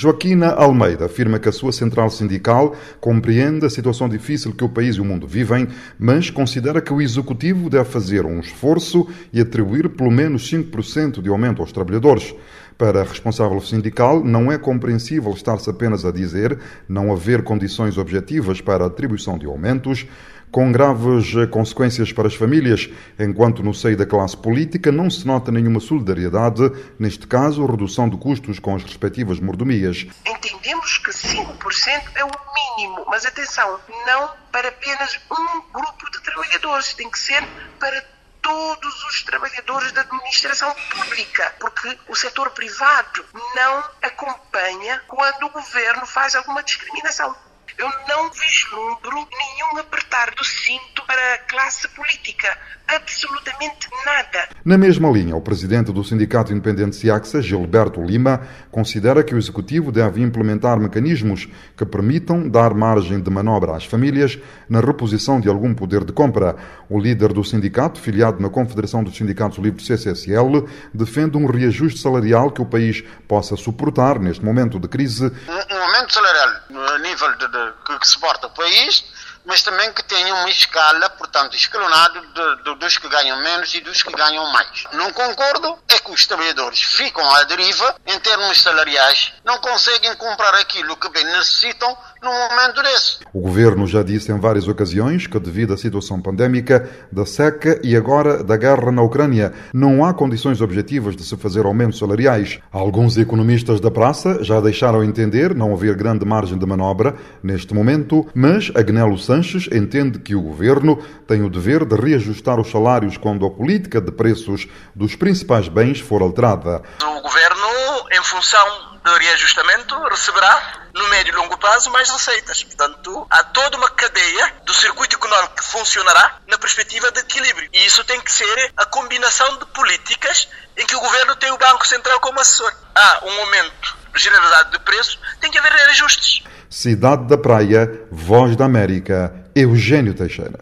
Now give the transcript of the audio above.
Joaquina Almeida afirma que a sua central sindical compreende a situação difícil que o país e o mundo vivem, mas considera que o executivo deve fazer um esforço e atribuir pelo menos 5% de aumento aos trabalhadores. Para a responsável sindical, não é compreensível estar-se apenas a dizer não haver condições objetivas para a atribuição de aumentos, com graves consequências para as famílias, enquanto no seio da classe política não se nota nenhuma solidariedade, neste caso, redução de custos com as respectivas mordomias. Entendemos que 5% é o mínimo, mas atenção, não para apenas um grupo de trabalhadores, tem que ser para todos os trabalhadores da administração pública, porque o setor privado não acompanha quando o governo faz alguma discriminação. Eu não vislumbro nenhum apertar do cinto para a classe política. Absolutamente nada. Na mesma linha, o presidente do Sindicato Independente SIAXA, Gilberto Lima, considera que o Executivo deve implementar mecanismos que permitam dar margem de manobra às famílias na reposição de algum poder de compra. O líder do sindicato, filiado na Confederação dos Sindicatos Livres CCSL, defende um reajuste salarial que o país possa suportar neste momento de crise. Um aumento salarial a nível de, de que suporta o país, mas também que tenha uma escala, portanto, escalonado de, de, dos que ganham menos e dos que ganham mais. Não concordo é que os trabalhadores ficam à deriva em termos salariais, não conseguem comprar aquilo que bem necessitam num momento desse. O governo já disse em várias ocasiões que, devido à situação pandémica, da seca e agora da guerra na Ucrânia, não há condições objetivas de se fazer aumentos salariais. Alguns economistas da praça já deixaram entender não haver grande margem de manobra neste momento, mas Agnelo Sanches entende que o governo tem o dever de reajustar os salários quando a política de preços dos principais bens for alterada. O governo, em função do reajustamento, receberá no médio e longo prazo mais receitas. Portanto, há toda uma cadeia do circuito económico que funcionará na perspectiva de equilíbrio. E isso tem que ser a combinação de políticas em que o governo tem o Banco Central como assessor. Há um aumento de generalidade de preços, tem que haver ajustes. Cidade da Praia, Voz da América, Eugênio Teixeira.